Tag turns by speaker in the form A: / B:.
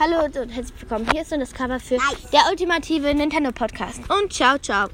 A: Hallo und herzlich willkommen. Hier ist nun das Cover für der ultimative Nintendo Podcast. Und ciao, ciao.